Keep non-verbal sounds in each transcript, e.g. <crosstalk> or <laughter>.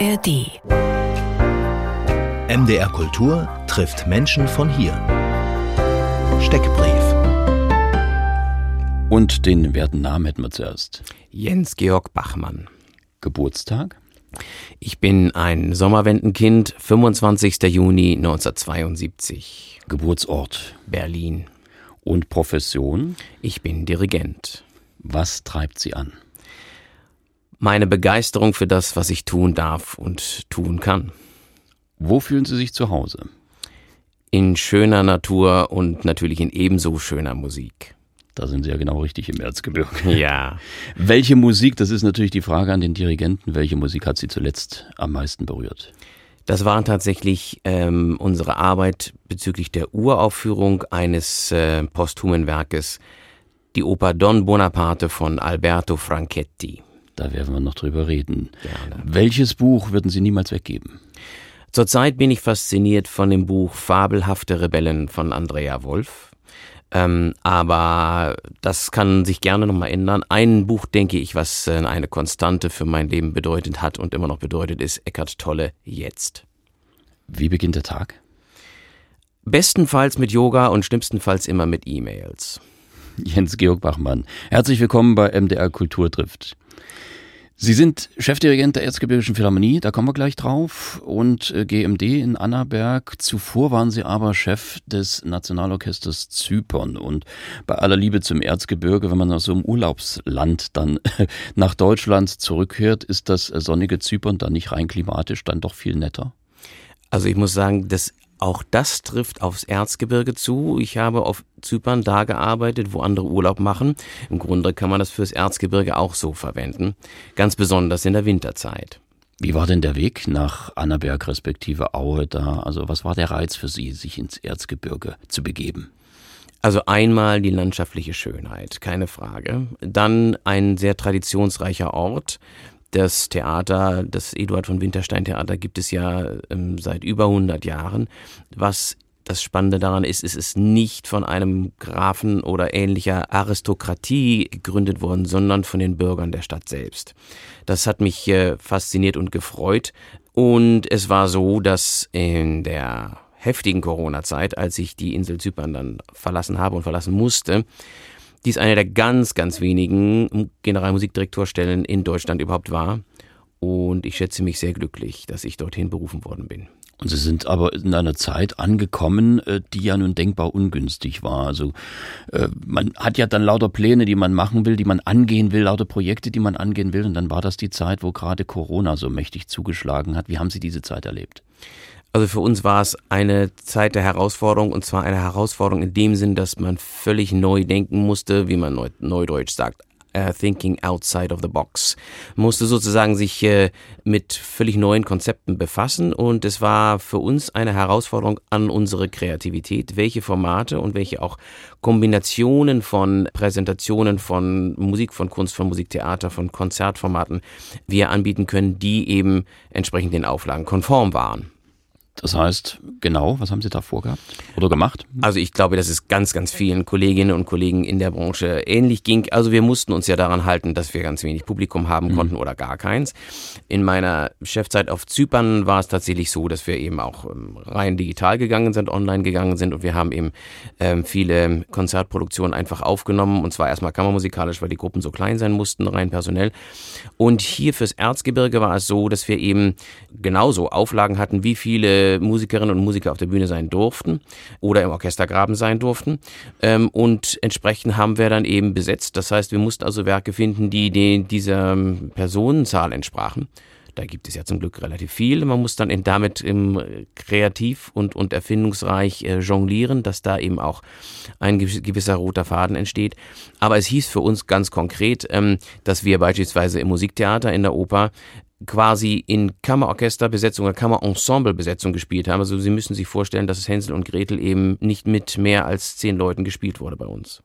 ARD. MDR Kultur trifft Menschen von hier. Steckbrief. Und den werten Namen hätten wir zuerst. Jens Georg Bachmann. Geburtstag? Ich bin ein Sommerwendenkind, 25. Juni 1972. Geburtsort? Berlin. Und Profession? Ich bin Dirigent. Was treibt Sie an? Meine Begeisterung für das, was ich tun darf und tun kann. Wo fühlen Sie sich zu Hause? In schöner Natur und natürlich in ebenso schöner Musik. Da sind Sie ja genau richtig im Erzgebirge. <laughs> Ja. Welche Musik, das ist natürlich die Frage an den Dirigenten, welche Musik hat Sie zuletzt am meisten berührt? Das war tatsächlich ähm, unsere Arbeit bezüglich der Uraufführung eines äh, posthumen Werkes, die Oper Don Bonaparte von Alberto Franchetti. Da werden wir noch drüber reden. Gerne. Welches Buch würden Sie niemals weggeben? Zurzeit bin ich fasziniert von dem Buch Fabelhafte Rebellen von Andrea Wolf. Ähm, aber das kann sich gerne nochmal ändern. Ein Buch, denke ich, was äh, eine Konstante für mein Leben bedeutet hat und immer noch bedeutet, ist Eckart Tolle jetzt. Wie beginnt der Tag? Bestenfalls mit Yoga und schlimmstenfalls immer mit E-Mails. Jens Georg Bachmann. Herzlich willkommen bei MDR Kultur trifft. Sie sind Chefdirigent der Erzgebirgischen Philharmonie, da kommen wir gleich drauf, und äh, GMD in Annaberg. Zuvor waren Sie aber Chef des Nationalorchesters Zypern. Und bei aller Liebe zum Erzgebirge, wenn man aus so einem Urlaubsland dann <laughs> nach Deutschland zurückkehrt, ist das sonnige Zypern dann nicht rein klimatisch dann doch viel netter? Also ich muss sagen, das auch das trifft aufs Erzgebirge zu. Ich habe auf Zypern da gearbeitet, wo andere Urlaub machen. Im Grunde kann man das fürs Erzgebirge auch so verwenden. Ganz besonders in der Winterzeit. Wie war denn der Weg nach Annaberg respektive Aue da? Also was war der Reiz für Sie, sich ins Erzgebirge zu begeben? Also einmal die landschaftliche Schönheit, keine Frage. Dann ein sehr traditionsreicher Ort das Theater, das Eduard von Winterstein Theater gibt es ja ähm, seit über 100 Jahren. Was das Spannende daran ist, es ist nicht von einem Grafen oder ähnlicher Aristokratie gegründet worden, sondern von den Bürgern der Stadt selbst. Das hat mich äh, fasziniert und gefreut. Und es war so, dass in der heftigen Corona-Zeit, als ich die Insel Zypern dann verlassen habe und verlassen musste, die ist eine der ganz, ganz wenigen Generalmusikdirektorstellen in Deutschland überhaupt war. Und ich schätze mich sehr glücklich, dass ich dorthin berufen worden bin. Und Sie sind aber in einer Zeit angekommen, äh, die ja nun denkbar ungünstig war. Also äh, man hat ja dann lauter Pläne, die man machen will, die man angehen will, lauter Projekte, die man angehen will. Und dann war das die Zeit, wo gerade Corona so mächtig zugeschlagen hat. Wie haben Sie diese Zeit erlebt? Also für uns war es eine Zeit der Herausforderung und zwar eine Herausforderung in dem Sinn, dass man völlig neu denken musste, wie man neudeutsch sagt. Uh, thinking outside of the box. Musste sozusagen sich äh, mit völlig neuen Konzepten befassen und es war für uns eine Herausforderung an unsere Kreativität, welche Formate und welche auch Kombinationen von Präsentationen von Musik, von Kunst, von Musiktheater, von Konzertformaten wir anbieten können, die eben entsprechend den Auflagen konform waren. Das heißt, genau, was haben Sie da vorgehabt oder gemacht? Also ich glaube, dass es ganz, ganz vielen Kolleginnen und Kollegen in der Branche ähnlich ging. Also wir mussten uns ja daran halten, dass wir ganz wenig Publikum haben mhm. konnten oder gar keins. In meiner Chefzeit auf Zypern war es tatsächlich so, dass wir eben auch ähm, rein digital gegangen sind, online gegangen sind und wir haben eben ähm, viele Konzertproduktionen einfach aufgenommen und zwar erstmal kammermusikalisch, weil die Gruppen so klein sein mussten, rein personell. Und hier fürs Erzgebirge war es so, dass wir eben genauso Auflagen hatten, wie viele Musikerinnen und Musiker auf der Bühne sein durften oder im Orchestergraben sein durften. Ähm, und entsprechend haben wir dann eben besetzt. Das heißt, wir mussten also Werke finden, die, die dieser ähm, Personenzahl entsprachen. Da gibt es ja zum Glück relativ viel. Man muss dann damit kreativ und, und erfindungsreich äh, jonglieren, dass da eben auch ein gewisser roter Faden entsteht. Aber es hieß für uns ganz konkret, ähm, dass wir beispielsweise im Musiktheater, in der Oper, quasi in Kammerorchesterbesetzung oder Kammerensemblebesetzung gespielt haben. Also Sie müssen sich vorstellen, dass es Hänsel und Gretel eben nicht mit mehr als zehn Leuten gespielt wurde bei uns.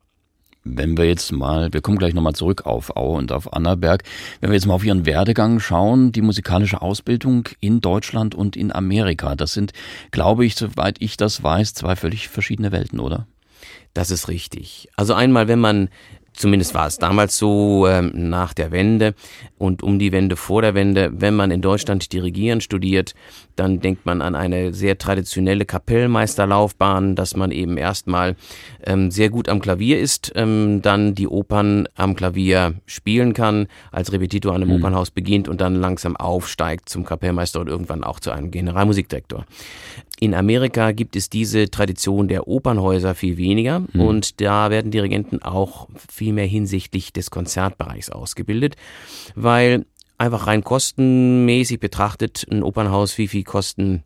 Wenn wir jetzt mal, wir kommen gleich nochmal zurück auf Aue und auf Annaberg, wenn wir jetzt mal auf Ihren Werdegang schauen, die musikalische Ausbildung in Deutschland und in Amerika, das sind, glaube ich, soweit ich das weiß, zwei völlig verschiedene Welten, oder? Das ist richtig. Also einmal, wenn man Zumindest war es damals so ähm, nach der Wende und um die Wende vor der Wende. Wenn man in Deutschland Dirigieren studiert, dann denkt man an eine sehr traditionelle Kapellmeisterlaufbahn, dass man eben erstmal ähm, sehr gut am Klavier ist, ähm, dann die Opern am Klavier spielen kann, als Repetitor an einem mhm. Opernhaus beginnt und dann langsam aufsteigt zum Kapellmeister und irgendwann auch zu einem Generalmusikdirektor. In Amerika gibt es diese Tradition der Opernhäuser viel weniger mhm. und da werden Dirigenten auch viel mehr hinsichtlich des Konzertbereichs ausgebildet, weil einfach rein kostenmäßig betrachtet ein Opernhaus wie viel Kosten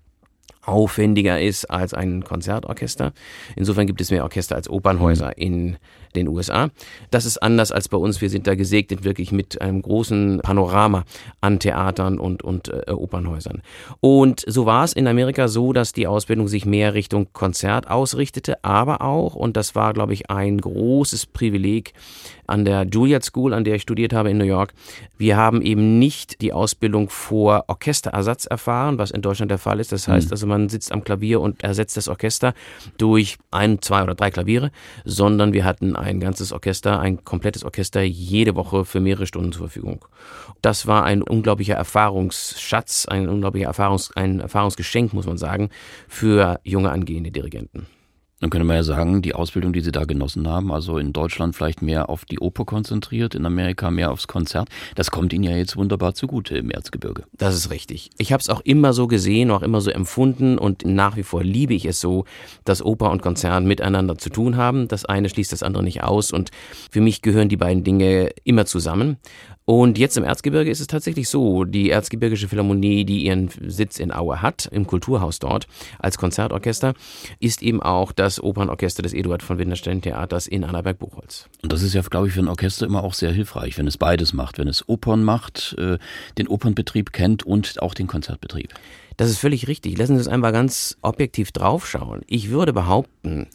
aufwendiger ist als ein Konzertorchester. Insofern gibt es mehr Orchester als Opernhäuser mhm. in den USA. Das ist anders als bei uns. Wir sind da gesegnet wirklich mit einem großen Panorama an Theatern und, und äh, Opernhäusern. Und so war es in Amerika so, dass die Ausbildung sich mehr Richtung Konzert ausrichtete, aber auch, und das war, glaube ich, ein großes Privileg an der Juilliard School, an der ich studiert habe in New York, wir haben eben nicht die Ausbildung vor Orchesterersatz erfahren, was in Deutschland der Fall ist. Das heißt mhm. also, man sitzt am Klavier und ersetzt das Orchester durch ein, zwei oder drei Klaviere, sondern wir hatten ein ganzes Orchester, ein komplettes Orchester jede Woche für mehrere Stunden zur Verfügung. Das war ein unglaublicher Erfahrungsschatz, ein unglaublicher Erfahrungs, ein Erfahrungsgeschenk, muss man sagen, für junge angehende Dirigenten. Dann könnte man ja sagen, die Ausbildung, die Sie da genossen haben, also in Deutschland vielleicht mehr auf die Oper konzentriert, in Amerika mehr aufs Konzert, das kommt Ihnen ja jetzt wunderbar zugute im Erzgebirge. Das ist richtig. Ich habe es auch immer so gesehen, auch immer so empfunden und nach wie vor liebe ich es so, dass Oper und Konzert miteinander zu tun haben. Das eine schließt das andere nicht aus und für mich gehören die beiden Dinge immer zusammen. Und jetzt im Erzgebirge ist es tatsächlich so, die Erzgebirgische Philharmonie, die ihren Sitz in Aue hat, im Kulturhaus dort, als Konzertorchester, ist eben auch das Opernorchester des Eduard von Winterstein Theaters in Annaberg-Buchholz. Und das ist ja, glaube ich, für ein Orchester immer auch sehr hilfreich, wenn es beides macht, wenn es Opern macht, äh, den Opernbetrieb kennt und auch den Konzertbetrieb. Das ist völlig richtig. Lassen Sie uns einfach ganz objektiv draufschauen. Ich würde behaupten,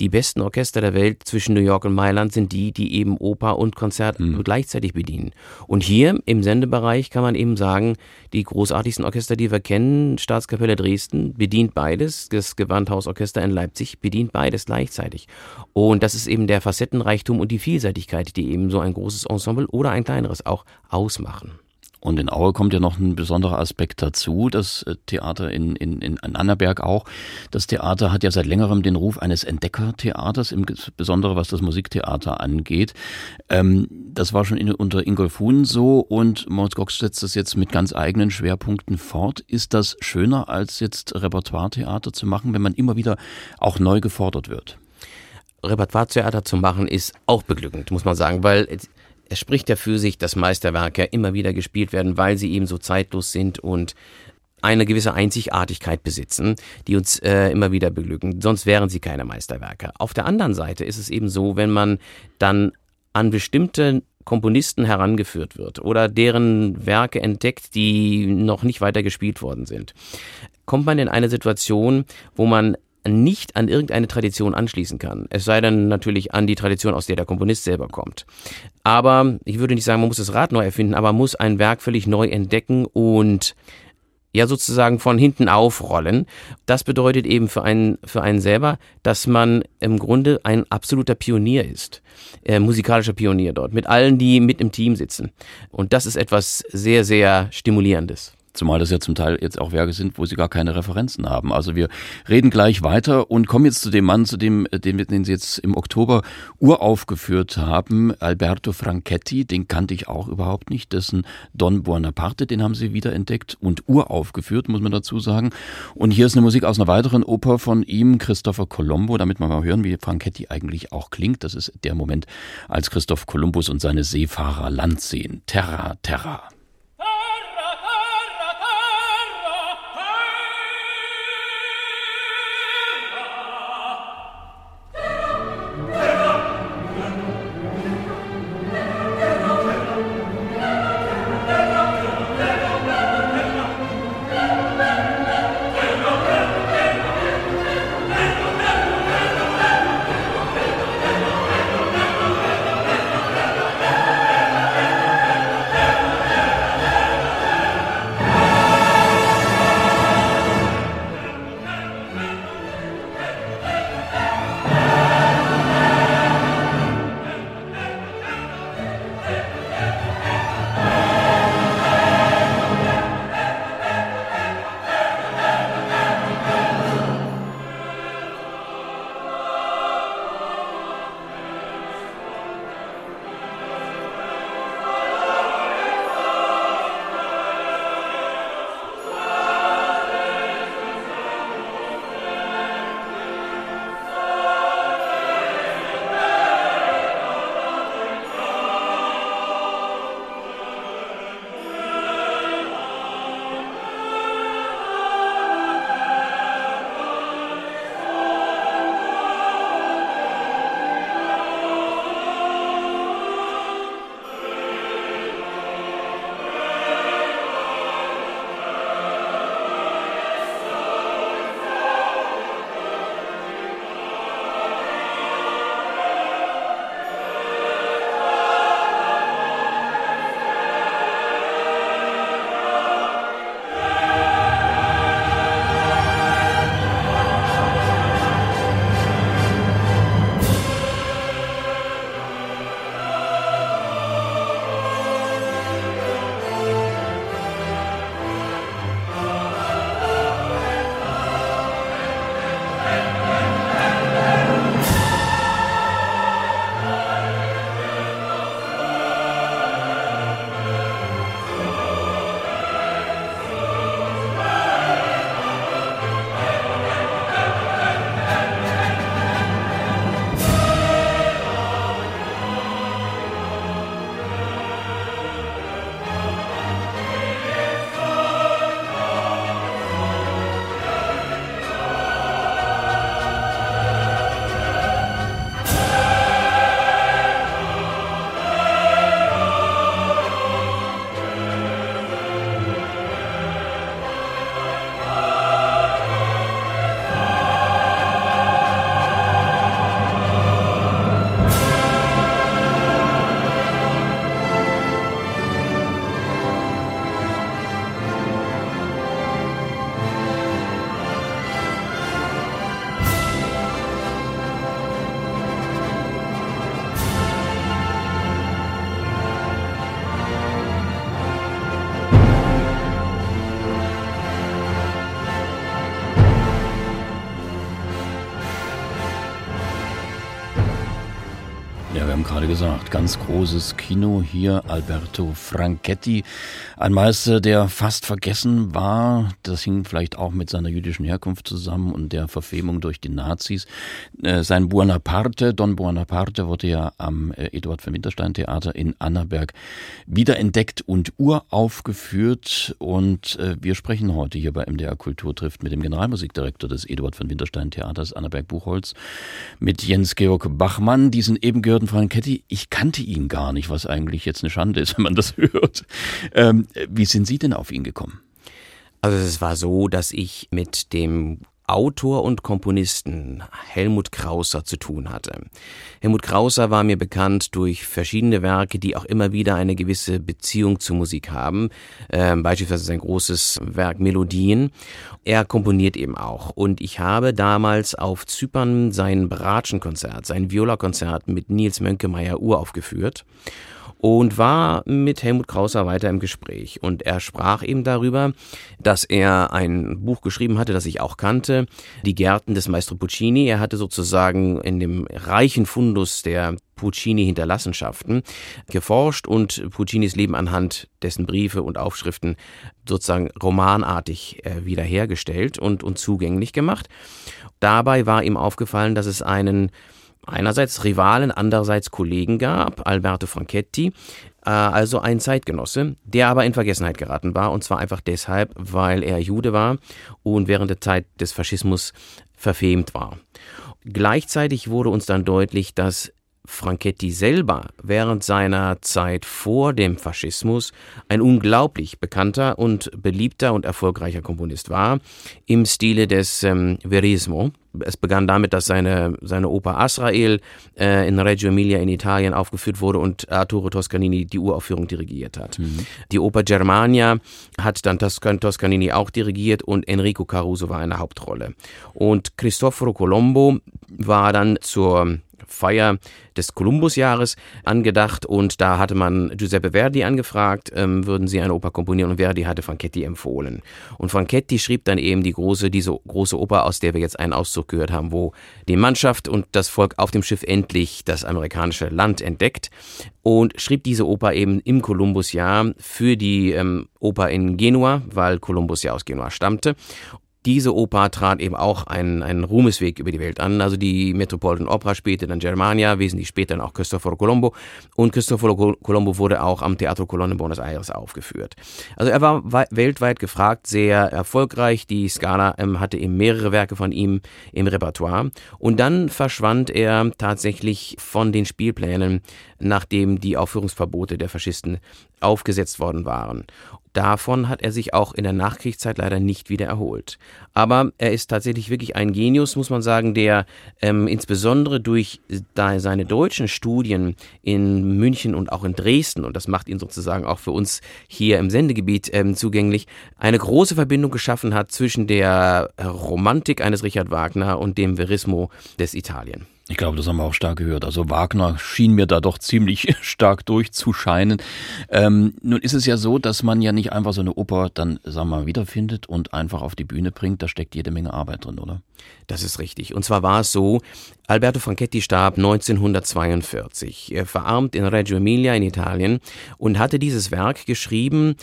die besten Orchester der Welt zwischen New York und Mailand sind die, die eben Oper und Konzert mhm. gleichzeitig bedienen. Und hier im Sendebereich kann man eben sagen, die großartigsten Orchester, die wir kennen, Staatskapelle Dresden bedient beides, das Gewandhausorchester in Leipzig bedient beides gleichzeitig. Und das ist eben der Facettenreichtum und die Vielseitigkeit, die eben so ein großes Ensemble oder ein kleineres auch ausmachen. Und in Aue kommt ja noch ein besonderer Aspekt dazu, das äh, Theater in, in, in Annaberg auch. Das Theater hat ja seit längerem den Ruf eines Entdeckertheaters, insbesondere was das Musiktheater angeht. Ähm, das war schon in, unter Ingolf Huhn so und Moritz Gox setzt das jetzt mit ganz eigenen Schwerpunkten fort. Ist das schöner, als jetzt Repertoiretheater zu machen, wenn man immer wieder auch neu gefordert wird? Repertoiretheater zu machen ist auch beglückend, muss man sagen, weil es spricht ja für sich, dass Meisterwerke immer wieder gespielt werden, weil sie eben so zeitlos sind und eine gewisse Einzigartigkeit besitzen, die uns äh, immer wieder beglücken. Sonst wären sie keine Meisterwerke. Auf der anderen Seite ist es eben so, wenn man dann an bestimmte Komponisten herangeführt wird oder deren Werke entdeckt, die noch nicht weiter gespielt worden sind, kommt man in eine Situation, wo man nicht an irgendeine Tradition anschließen kann. Es sei denn natürlich an die Tradition, aus der der Komponist selber kommt. Aber ich würde nicht sagen, man muss das Rad neu erfinden, aber man muss ein Werk völlig neu entdecken und ja sozusagen von hinten aufrollen. Das bedeutet eben für einen, für einen selber, dass man im Grunde ein absoluter Pionier ist. Äh, musikalischer Pionier dort, mit allen, die mit im Team sitzen. Und das ist etwas sehr, sehr Stimulierendes. Zumal das ja zum Teil jetzt auch Werke sind, wo sie gar keine Referenzen haben. Also wir reden gleich weiter und kommen jetzt zu dem Mann, zu dem, äh, den, den Sie jetzt im Oktober uraufgeführt haben, Alberto Franchetti, den kannte ich auch überhaupt nicht, dessen Don Buonaparte, den haben Sie wiederentdeckt und uraufgeführt, muss man dazu sagen. Und hier ist eine Musik aus einer weiteren Oper von ihm, Christopher Colombo, damit wir mal hören, wie Franchetti eigentlich auch klingt. Das ist der Moment, als Christoph Kolumbus und seine Seefahrer Land sehen. Terra, Terra. Gerade gesagt, ganz großes Kino hier, Alberto Franchetti, ein Meister, der fast vergessen war. Das hing vielleicht auch mit seiner jüdischen Herkunft zusammen und der Verfemung durch die Nazis. Äh, sein Buonaparte, Don Buonaparte, wurde ja am äh, Eduard von Winterstein Theater in Annaberg wiederentdeckt und uraufgeführt. Und äh, wir sprechen heute hier bei MDR Kultur trifft mit dem Generalmusikdirektor des Eduard von Winterstein Theaters Annaberg-Buchholz, mit Jens-Georg Bachmann, diesen eben gehörten Franchetti. Ich kannte ihn gar nicht, was eigentlich jetzt eine Schande ist, wenn man das <laughs> hört. Ähm, wie sind Sie denn auf ihn gekommen? Also es war so, dass ich mit dem Autor und Komponisten Helmut Krauser zu tun hatte. Helmut Krauser war mir bekannt durch verschiedene Werke, die auch immer wieder eine gewisse Beziehung zur Musik haben. Ähm, beispielsweise sein großes Werk Melodien. Er komponiert eben auch. Und ich habe damals auf Zypern sein Bratschenkonzert, sein Viola-Konzert mit Nils Mönkemeyer uraufgeführt und war mit Helmut Krauser weiter im Gespräch. Und er sprach eben darüber, dass er ein Buch geschrieben hatte, das ich auch kannte, Die Gärten des Maestro Puccini. Er hatte sozusagen in dem reichen Fundus der Puccini Hinterlassenschaften geforscht und Puccinis Leben anhand dessen Briefe und Aufschriften sozusagen romanartig äh, wiederhergestellt und, und zugänglich gemacht. Dabei war ihm aufgefallen, dass es einen einerseits Rivalen, andererseits Kollegen gab, Alberto Franchetti, äh, also ein Zeitgenosse, der aber in Vergessenheit geraten war, und zwar einfach deshalb, weil er Jude war und während der Zeit des Faschismus verfemt war. Gleichzeitig wurde uns dann deutlich, dass Franchetti selber während seiner Zeit vor dem Faschismus ein unglaublich bekannter und beliebter und erfolgreicher Komponist war, im Stile des ähm, Verismo. Es begann damit, dass seine, seine Oper Asrael äh, in Reggio Emilia in Italien aufgeführt wurde und Arturo Toscanini die Uraufführung dirigiert hat. Mhm. Die Oper Germania hat dann Toscanini auch dirigiert und Enrico Caruso war eine Hauptrolle. Und Cristoforo Colombo war dann zur Feier des Kolumbusjahres angedacht und da hatte man Giuseppe Verdi angefragt, ähm, würden sie eine Oper komponieren und Verdi hatte Franchetti empfohlen. Und Franchetti schrieb dann eben die große, diese große Oper, aus der wir jetzt einen Auszug gehört haben, wo die Mannschaft und das Volk auf dem Schiff endlich das amerikanische Land entdeckt und schrieb diese Oper eben im Kolumbusjahr für die ähm, Oper in Genua, weil Kolumbus ja aus Genua stammte diese Oper trat eben auch einen, einen Ruhmesweg über die Welt an. Also die Metropolitan Opera spielte dann Germania, wesentlich später dann auch Cristoforo Colombo. Und Cristoforo Colombo wurde auch am Teatro Colonna Buenos Aires aufgeführt. Also er war weltweit gefragt, sehr erfolgreich. Die Scala ähm, hatte eben mehrere Werke von ihm im Repertoire. Und dann verschwand er tatsächlich von den Spielplänen, nachdem die Aufführungsverbote der Faschisten aufgesetzt worden waren. Davon hat er sich auch in der Nachkriegszeit leider nicht wieder erholt. Aber er ist tatsächlich wirklich ein Genius, muss man sagen, der ähm, insbesondere durch seine deutschen Studien in München und auch in Dresden, und das macht ihn sozusagen auch für uns hier im Sendegebiet ähm, zugänglich, eine große Verbindung geschaffen hat zwischen der Romantik eines Richard Wagner und dem Verismo des Italien. Ich glaube, das haben wir auch stark gehört. Also Wagner schien mir da doch ziemlich <laughs> stark durchzuscheinen. Ähm, nun ist es ja so, dass man ja nicht einfach so eine Oper dann, sagen wir mal, wiederfindet und einfach auf die Bühne bringt. Da steckt jede Menge Arbeit drin, oder? Das ist richtig. Und zwar war es so, Alberto Franchetti starb 1942. Er verarmt in Reggio Emilia in Italien und hatte dieses Werk geschrieben,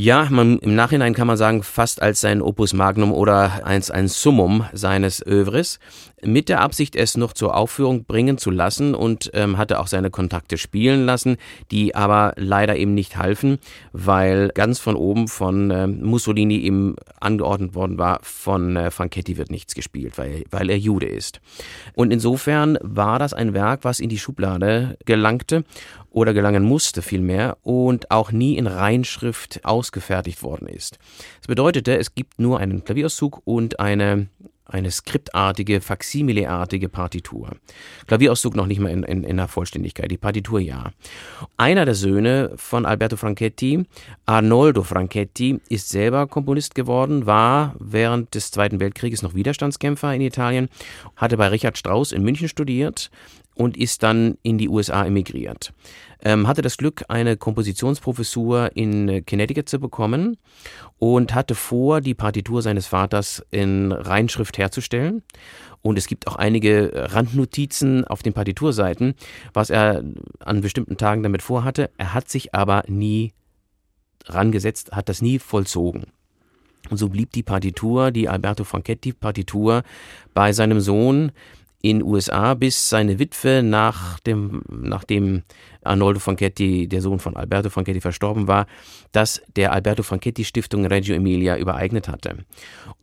ja, man, im Nachhinein kann man sagen, fast als sein Opus Magnum oder als ein Summum seines Övres mit der Absicht, es noch zur Aufführung bringen zu lassen und ähm, hatte auch seine Kontakte spielen lassen, die aber leider eben nicht halfen, weil ganz von oben von äh, Mussolini eben angeordnet worden war, von äh, Franchetti wird nichts gespielt, weil, weil er Jude ist. Und insofern war das ein Werk, was in die Schublade gelangte oder gelangen musste vielmehr und auch nie in Reinschrift ausgefertigt worden ist. Das bedeutete, es gibt nur einen Klavierauszug und eine eine skriptartige, Faximile-artige Partitur. Klavierauszug noch nicht mal in, in, in der Vollständigkeit, die Partitur ja. Einer der Söhne von Alberto Franchetti, Arnoldo Franchetti, ist selber Komponist geworden, war während des Zweiten Weltkrieges noch Widerstandskämpfer in Italien, hatte bei Richard Strauss in München studiert und ist dann in die USA emigriert. Ähm, hatte das Glück, eine Kompositionsprofessur in äh, Connecticut zu bekommen und hatte vor, die Partitur seines Vaters in Reinschrift herzustellen. Und es gibt auch einige Randnotizen auf den Partiturseiten, was er an bestimmten Tagen damit vorhatte. Er hat sich aber nie rangesetzt, hat das nie vollzogen. Und so blieb die Partitur, die Alberto Franchetti Partitur, bei seinem Sohn in USA, bis seine Witwe nach dem, nachdem Arnoldo Franchetti, der Sohn von Alberto Franchetti, verstorben war, das der Alberto Franchetti Stiftung Reggio Emilia übereignet hatte.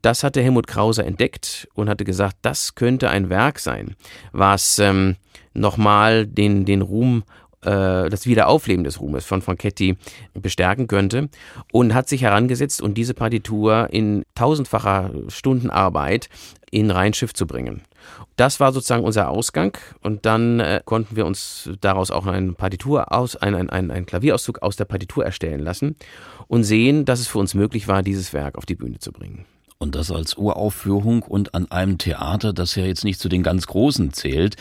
Das hatte Helmut Krause entdeckt und hatte gesagt, das könnte ein Werk sein, was ähm, nochmal den, den Ruhm äh, das Wiederaufleben des Ruhmes von Franchetti bestärken könnte und hat sich herangesetzt und diese Partitur in tausendfacher Stundenarbeit in Rheinschiff zu bringen. Das war sozusagen unser Ausgang und dann äh, konnten wir uns daraus auch eine Partitur aus, ein, ein, ein, ein Klavierauszug aus der Partitur erstellen lassen und sehen, dass es für uns möglich war, dieses Werk auf die Bühne zu bringen. Und das als Uraufführung und an einem Theater, das ja jetzt nicht zu den ganz Großen zählt.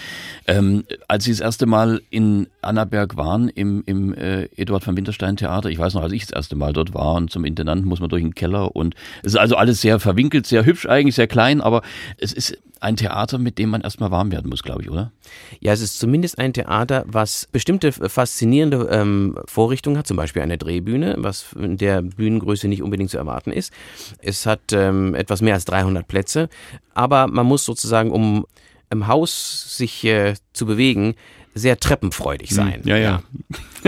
Ähm, als Sie das erste Mal in Annaberg waren, im, im äh, Eduard von Winterstein Theater, ich weiß noch, als ich das erste Mal dort war und zum Intendanten muss man durch den Keller und es ist also alles sehr verwinkelt, sehr hübsch eigentlich, sehr klein, aber es ist ein Theater, mit dem man erstmal warm werden muss, glaube ich, oder? Ja, es ist zumindest ein Theater, was bestimmte faszinierende ähm, Vorrichtungen hat, zum Beispiel eine Drehbühne, was in der Bühnengröße nicht unbedingt zu erwarten ist. Es hat ähm, etwas mehr als 300 Plätze, aber man muss sozusagen, um im Haus sich äh, zu bewegen, sehr treppenfreudig hm, sein. Ja, ja. ja.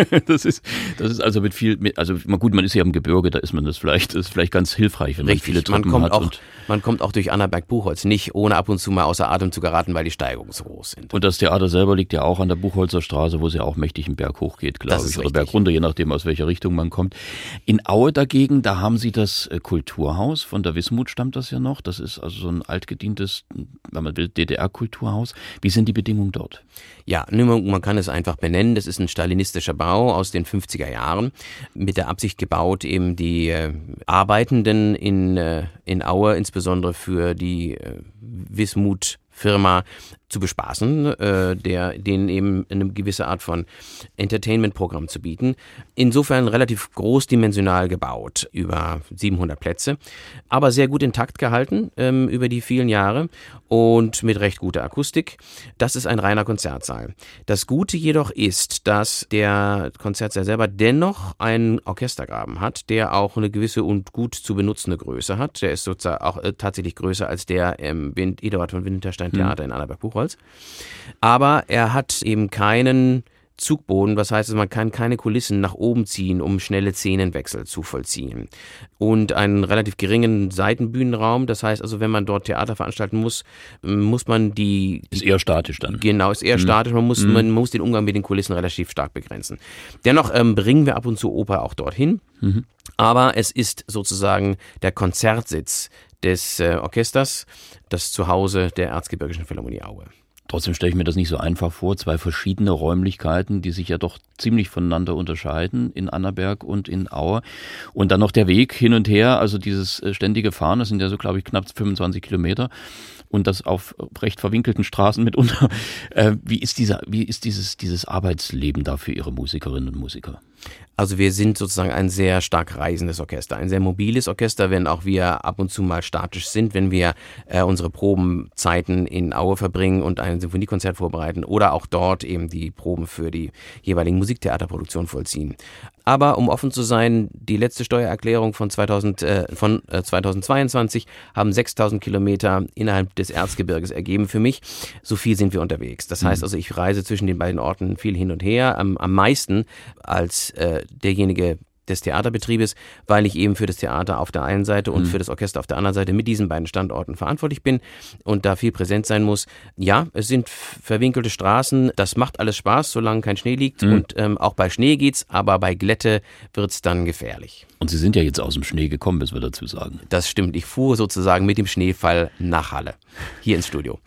<laughs> das ist, das ist also mit viel, also gut, man ist ja im Gebirge, da ist man das vielleicht, das ist vielleicht ganz hilfreich, wenn Richtig, man viele Treppen man kommt hat. Auch, man kommt auch durch Annaberg-Buchholz nicht, ohne ab und zu mal außer Atem zu geraten, weil die Steigungen so groß sind. Und das Theater selber liegt ja auch an der Buchholzer Straße, wo es ja auch mächtig einen Berg hochgeht, glaube ich. Oder Berg runter, je nachdem, aus welcher Richtung man kommt. In Aue dagegen, da haben sie das äh, Kulturhaus, von der Wismut stammt das ja noch. Das ist also so ein altgedientes, wenn man will, DDR-Kulturhaus. Wie sind die Bedingungen dort? Ja, man kann es einfach benennen. Das ist ein stalinistischer Bau aus den 50er Jahren, mit der Absicht gebaut, eben die äh, Arbeitenden in, äh, in Aue, insbesondere für die äh, Wismut Firma zu bespaßen, äh, der denen eben eine gewisse Art von Entertainment-Programm zu bieten. Insofern relativ großdimensional gebaut, über 700 Plätze, aber sehr gut intakt gehalten ähm, über die vielen Jahre und mit recht guter Akustik. Das ist ein reiner Konzertsaal. Das Gute jedoch ist, dass der Konzertsaal selber dennoch einen Orchestergraben hat, der auch eine gewisse und gut zu benutzende Größe hat. Der ist sozusagen auch äh, tatsächlich größer als der im Eduard von Winterstein Theater mhm. in Annaberg-Buchholz. Aber er hat eben keinen Zugboden, was heißt, man kann keine Kulissen nach oben ziehen, um schnelle Szenenwechsel zu vollziehen. Und einen relativ geringen Seitenbühnenraum, das heißt also, wenn man dort Theater veranstalten muss, muss man die... Ist eher statisch dann. Genau, ist eher mhm. statisch, man muss, mhm. man muss den Umgang mit den Kulissen relativ stark begrenzen. Dennoch ähm, bringen wir ab und zu Oper auch dorthin, mhm. aber es ist sozusagen der Konzertsitz des äh, Orchesters, das Zuhause der Erzgebirgischen Philharmonie Aue. Trotzdem stelle ich mir das nicht so einfach vor. Zwei verschiedene Räumlichkeiten, die sich ja doch ziemlich voneinander unterscheiden in Annaberg und in Aue. Und dann noch der Weg hin und her, also dieses äh, ständige Fahren, das sind ja so, glaube ich, knapp 25 Kilometer und das auf recht verwinkelten Straßen mitunter. Äh, wie ist dieser, wie ist dieses, dieses Arbeitsleben da für Ihre Musikerinnen und Musiker? Also wir sind sozusagen ein sehr stark reisendes Orchester, ein sehr mobiles Orchester, wenn auch wir ab und zu mal statisch sind, wenn wir äh, unsere Probenzeiten in Aue verbringen und ein Symphoniekonzert vorbereiten oder auch dort eben die Proben für die jeweiligen Musiktheaterproduktionen vollziehen. Aber um offen zu sein, die letzte Steuererklärung von, 2000, äh, von äh, 2022 haben 6000 Kilometer innerhalb des Erzgebirges ergeben für mich. So viel sind wir unterwegs. Das heißt mhm. also, ich reise zwischen den beiden Orten viel hin und her, am, am meisten als äh, derjenige, des Theaterbetriebes, weil ich eben für das Theater auf der einen Seite und mhm. für das Orchester auf der anderen Seite mit diesen beiden Standorten verantwortlich bin und da viel präsent sein muss. Ja, es sind verwinkelte Straßen, das macht alles Spaß, solange kein Schnee liegt mhm. und ähm, auch bei Schnee geht's, aber bei Glätte wird's dann gefährlich. Und Sie sind ja jetzt aus dem Schnee gekommen, müssen wir dazu sagen. Das stimmt, ich fuhr sozusagen mit dem Schneefall nach Halle, hier ins Studio.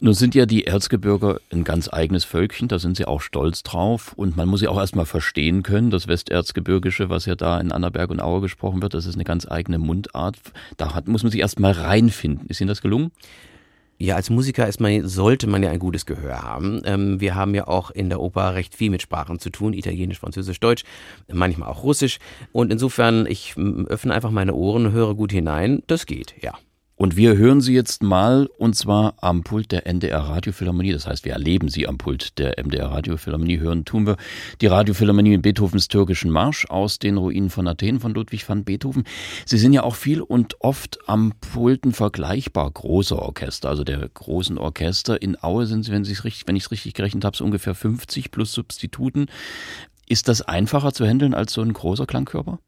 Nun sind ja die Erzgebirger ein ganz eigenes Völkchen, da sind sie auch stolz drauf und man muss ja auch erstmal verstehen können, das Westerzgebirgische, was ja da in Annaberg und Aue gesprochen wird, das ist eine ganz eigene Mundart. Da hat, muss man sich erstmal reinfinden. Ist Ihnen das gelungen? Ja, als Musiker ist man, sollte man ja ein gutes Gehör haben. Ähm, wir haben ja auch in der Oper recht viel mit Sprachen zu tun, Italienisch, Französisch, Deutsch, manchmal auch Russisch. Und insofern, ich öffne einfach meine Ohren, höre gut hinein. Das geht, ja. Und wir hören Sie jetzt mal, und zwar am Pult der NDR Radiophilharmonie. Das heißt, wir erleben Sie am Pult der MDR Radiophilharmonie. Hören tun wir die Radiophilharmonie mit Beethovens türkischen Marsch aus den Ruinen von Athen von Ludwig van Beethoven. Sie sind ja auch viel und oft am Pulten vergleichbar großer Orchester, also der großen Orchester. In Aue sind Sie, wenn, Sie richtig, wenn ich es richtig gerechnet habe, so ungefähr 50 plus Substituten. Ist das einfacher zu handeln als so ein großer Klangkörper?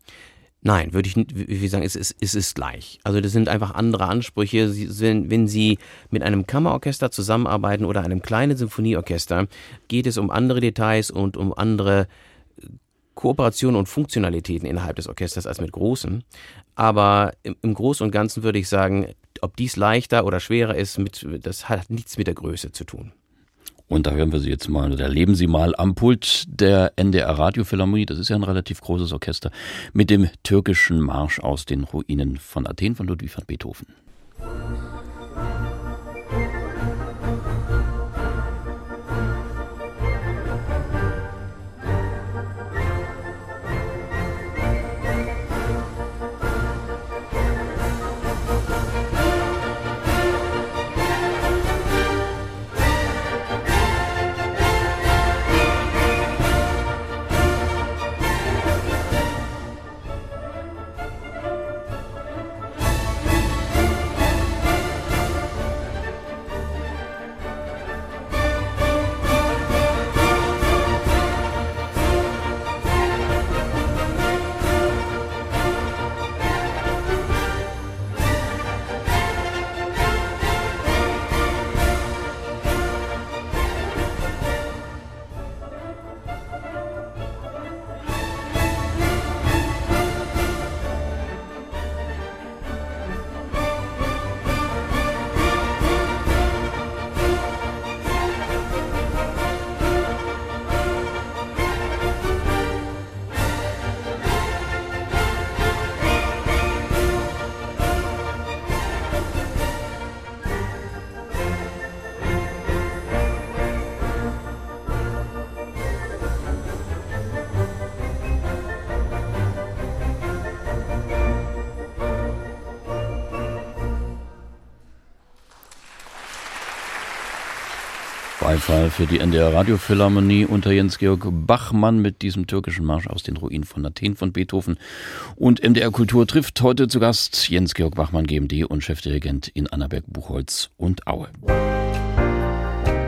Nein, würde ich nicht, wie sagen, es ist, es ist gleich. Also das sind einfach andere Ansprüche. Sie, wenn, wenn Sie mit einem Kammerorchester zusammenarbeiten oder einem kleinen Symphonieorchester, geht es um andere Details und um andere äh, Kooperationen und Funktionalitäten innerhalb des Orchesters als mit großen. Aber im, im Großen und Ganzen würde ich sagen, ob dies leichter oder schwerer ist, mit, das hat nichts mit der Größe zu tun. Und da hören wir Sie jetzt mal, oder erleben Sie mal am Pult der NDR Radiophilharmonie, das ist ja ein relativ großes Orchester, mit dem türkischen Marsch aus den Ruinen von Athen von Ludwig van Beethoven. Beifall für die NDR Radiophilharmonie unter Jens-Georg Bachmann mit diesem türkischen Marsch aus den Ruinen von Athen von Beethoven. Und MDR Kultur trifft heute zu Gast Jens-Georg Bachmann, GMD und Chefdirigent in Annaberg-Buchholz und Aue.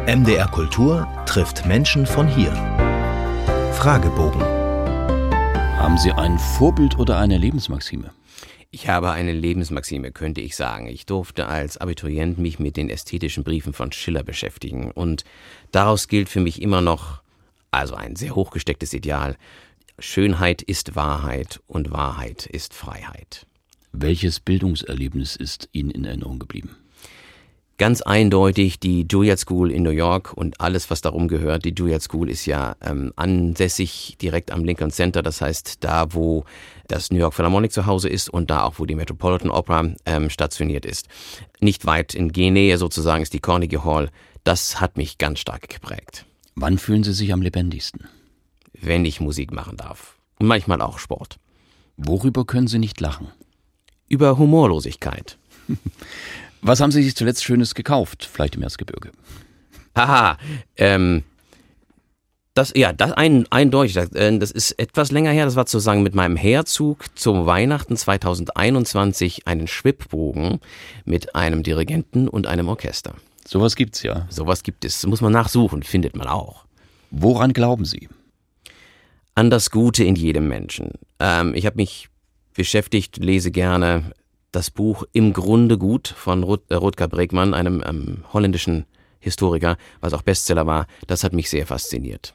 MDR Kultur trifft Menschen von hier. Fragebogen. Haben Sie ein Vorbild oder eine Lebensmaxime? Ich habe eine Lebensmaxime, könnte ich sagen. Ich durfte als Abiturient mich mit den ästhetischen Briefen von Schiller beschäftigen und daraus gilt für mich immer noch, also ein sehr hochgestecktes Ideal, Schönheit ist Wahrheit und Wahrheit ist Freiheit. Welches Bildungserlebnis ist Ihnen in Erinnerung geblieben? Ganz eindeutig die Juilliard School in New York und alles, was darum gehört. Die Juilliard School ist ja ähm, ansässig direkt am Lincoln Center, das heißt da, wo das New York Philharmonic zu Hause ist und da auch, wo die Metropolitan Opera ähm, stationiert ist. Nicht weit in Genähe sozusagen ist die Carnegie Hall. Das hat mich ganz stark geprägt. Wann fühlen Sie sich am lebendigsten? Wenn ich Musik machen darf. Und manchmal auch Sport. Worüber können Sie nicht lachen? Über Humorlosigkeit. <laughs> Was haben Sie sich zuletzt Schönes gekauft? Vielleicht im Erzgebirge. Haha, ähm, das, ja, das ein, eindeutig. Äh, das ist etwas länger her. Das war sozusagen mit meinem Herzug zum Weihnachten 2021 einen Schwibbogen mit einem Dirigenten und einem Orchester. Sowas gibt's ja. Sowas gibt es. Muss man nachsuchen, findet man auch. Woran glauben Sie? An das Gute in jedem Menschen. Ähm, ich habe mich beschäftigt, lese gerne das Buch Im Grunde gut von Rut, äh, Rutger Bregmann, einem ähm, holländischen Historiker, was auch Bestseller war. Das hat mich sehr fasziniert.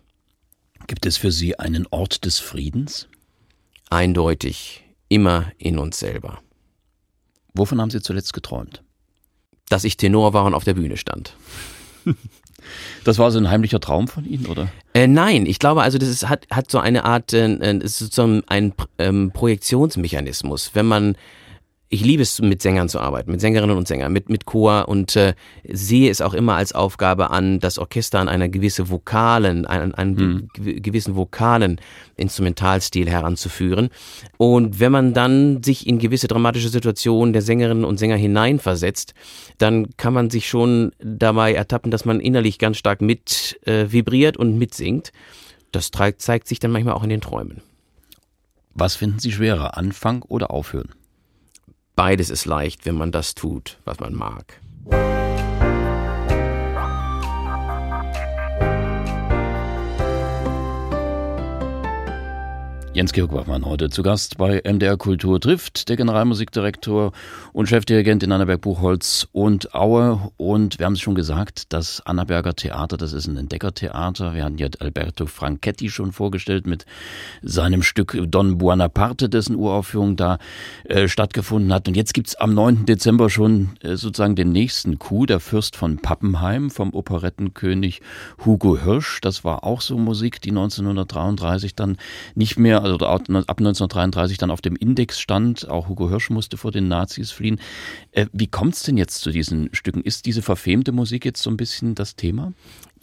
Gibt es für Sie einen Ort des Friedens? Eindeutig, immer in uns selber. Wovon haben Sie zuletzt geträumt? Dass ich Tenor war und auf der Bühne stand. <laughs> Das war so ein heimlicher Traum von Ihnen, oder? Äh, nein, ich glaube, also das ist, hat, hat so eine Art, äh, es ist so ein ähm, Projektionsmechanismus. Wenn man ich liebe es, mit Sängern zu arbeiten, mit Sängerinnen und Sängern, mit, mit Chor und äh, sehe es auch immer als Aufgabe an, das Orchester an einer gewisse vokalen, einen, einen mhm. gewissen vokalen Instrumentalstil heranzuführen. Und wenn man dann sich in gewisse dramatische Situationen der Sängerinnen und Sänger hineinversetzt, dann kann man sich schon dabei ertappen, dass man innerlich ganz stark mit äh, vibriert und mitsingt. Das zeigt sich dann manchmal auch in den Träumen. Was finden Sie schwerer, Anfang oder Aufhören? Beides ist leicht, wenn man das tut, was man mag. Jens-Georg Wachmann heute zu Gast bei MDR Kultur trifft, der Generalmusikdirektor und Chefdirigent in Annaberg Buchholz und Aue. Und wir haben es schon gesagt, das Annaberger Theater, das ist ein Entdeckertheater. Wir hatten ja Alberto Franchetti schon vorgestellt mit seinem Stück Don Buonaparte, dessen Uraufführung da äh, stattgefunden hat. Und jetzt gibt's am 9. Dezember schon äh, sozusagen den nächsten Coup, der Fürst von Pappenheim vom Operettenkönig Hugo Hirsch. Das war auch so Musik, die 1933 dann nicht mehr also ab 1933 dann auf dem Index stand. Auch Hugo Hirsch musste vor den Nazis fliehen. Äh, wie kommt es denn jetzt zu diesen Stücken? Ist diese verfemte Musik jetzt so ein bisschen das Thema?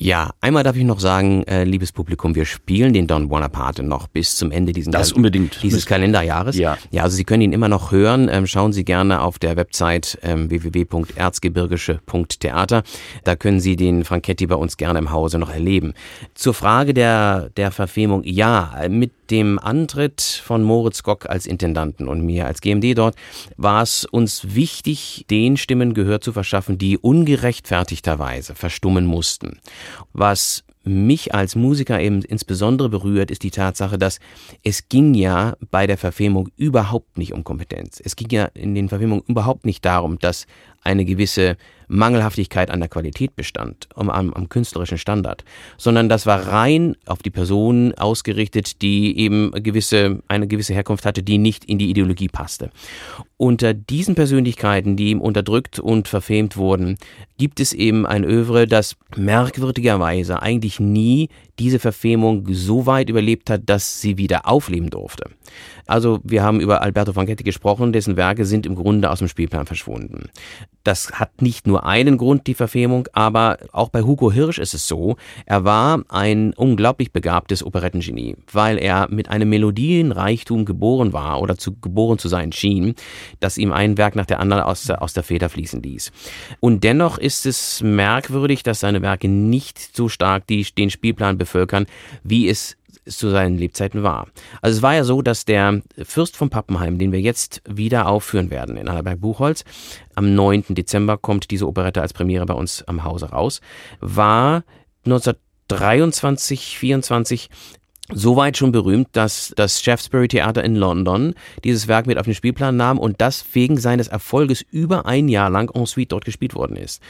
Ja, einmal darf ich noch sagen, äh, liebes Publikum, wir spielen den Don Bonaparte noch bis zum Ende diesen das unbedingt. dieses Kalenderjahres. Ja. ja, also Sie können ihn immer noch hören. Ähm, schauen Sie gerne auf der Website ähm, www.erzgebirgische.theater. Da können Sie den Franchetti bei uns gerne im Hause noch erleben. Zur Frage der, der Verfemung, ja, mit dem Antritt von Moritz Gock als Intendanten und mir als GMD dort war es uns wichtig, den Stimmen Gehör zu verschaffen, die ungerechtfertigterweise verstummen mussten. Was mich als Musiker eben insbesondere berührt, ist die Tatsache, dass es ging ja bei der Verfilmung überhaupt nicht um Kompetenz. Es ging ja in den Verfilmungen überhaupt nicht darum, dass eine gewisse Mangelhaftigkeit an der Qualität bestand, am, am, künstlerischen Standard, sondern das war rein auf die Person ausgerichtet, die eben gewisse, eine gewisse Herkunft hatte, die nicht in die Ideologie passte. Unter diesen Persönlichkeiten, die ihm unterdrückt und verfemt wurden, gibt es eben ein Övre, das merkwürdigerweise eigentlich nie diese Verfemung so weit überlebt hat, dass sie wieder aufleben durfte. Also wir haben über Alberto Franchetti gesprochen, dessen Werke sind im Grunde aus dem Spielplan verschwunden. Das hat nicht nur einen Grund, die Verfemung, aber auch bei Hugo Hirsch ist es so, er war ein unglaublich begabtes Operettengenie, weil er mit einem Melodienreichtum geboren war oder zu, geboren zu sein schien, dass ihm ein Werk nach der anderen aus, aus der Feder fließen ließ. Und dennoch ist es merkwürdig, dass seine Werke nicht so stark die, den Spielplan bevölkern, wie es zu seinen Lebzeiten war. Also es war ja so, dass der Fürst von Pappenheim, den wir jetzt wieder aufführen werden in Annaberg-Buchholz, am 9. Dezember kommt diese Operette als Premiere bei uns am Hause raus, war 1923, 24 Soweit schon berühmt, dass das Shaftesbury Theater in London dieses Werk mit auf den Spielplan nahm und das wegen seines Erfolges über ein Jahr lang en suite dort gespielt worden ist.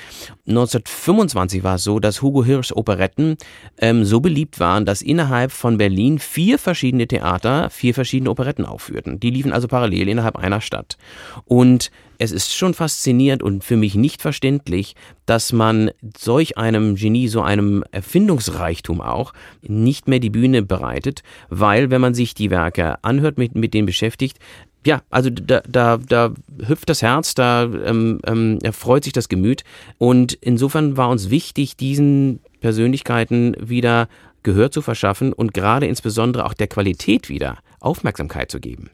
1925 war es so, dass Hugo Hirschs Operetten ähm, so beliebt waren, dass innerhalb von Berlin vier verschiedene Theater vier verschiedene Operetten aufführten. Die liefen also parallel innerhalb einer Stadt. Und es ist schon faszinierend und für mich nicht verständlich, dass man solch einem Genie, so einem Erfindungsreichtum auch, nicht mehr die Bühne bereitet, weil wenn man sich die Werke anhört, mit, mit denen beschäftigt, ja, also da, da, da hüpft das Herz, da ähm, ähm, erfreut sich das Gemüt. Und insofern war uns wichtig, diesen Persönlichkeiten wieder Gehör zu verschaffen und gerade insbesondere auch der Qualität wieder Aufmerksamkeit zu geben.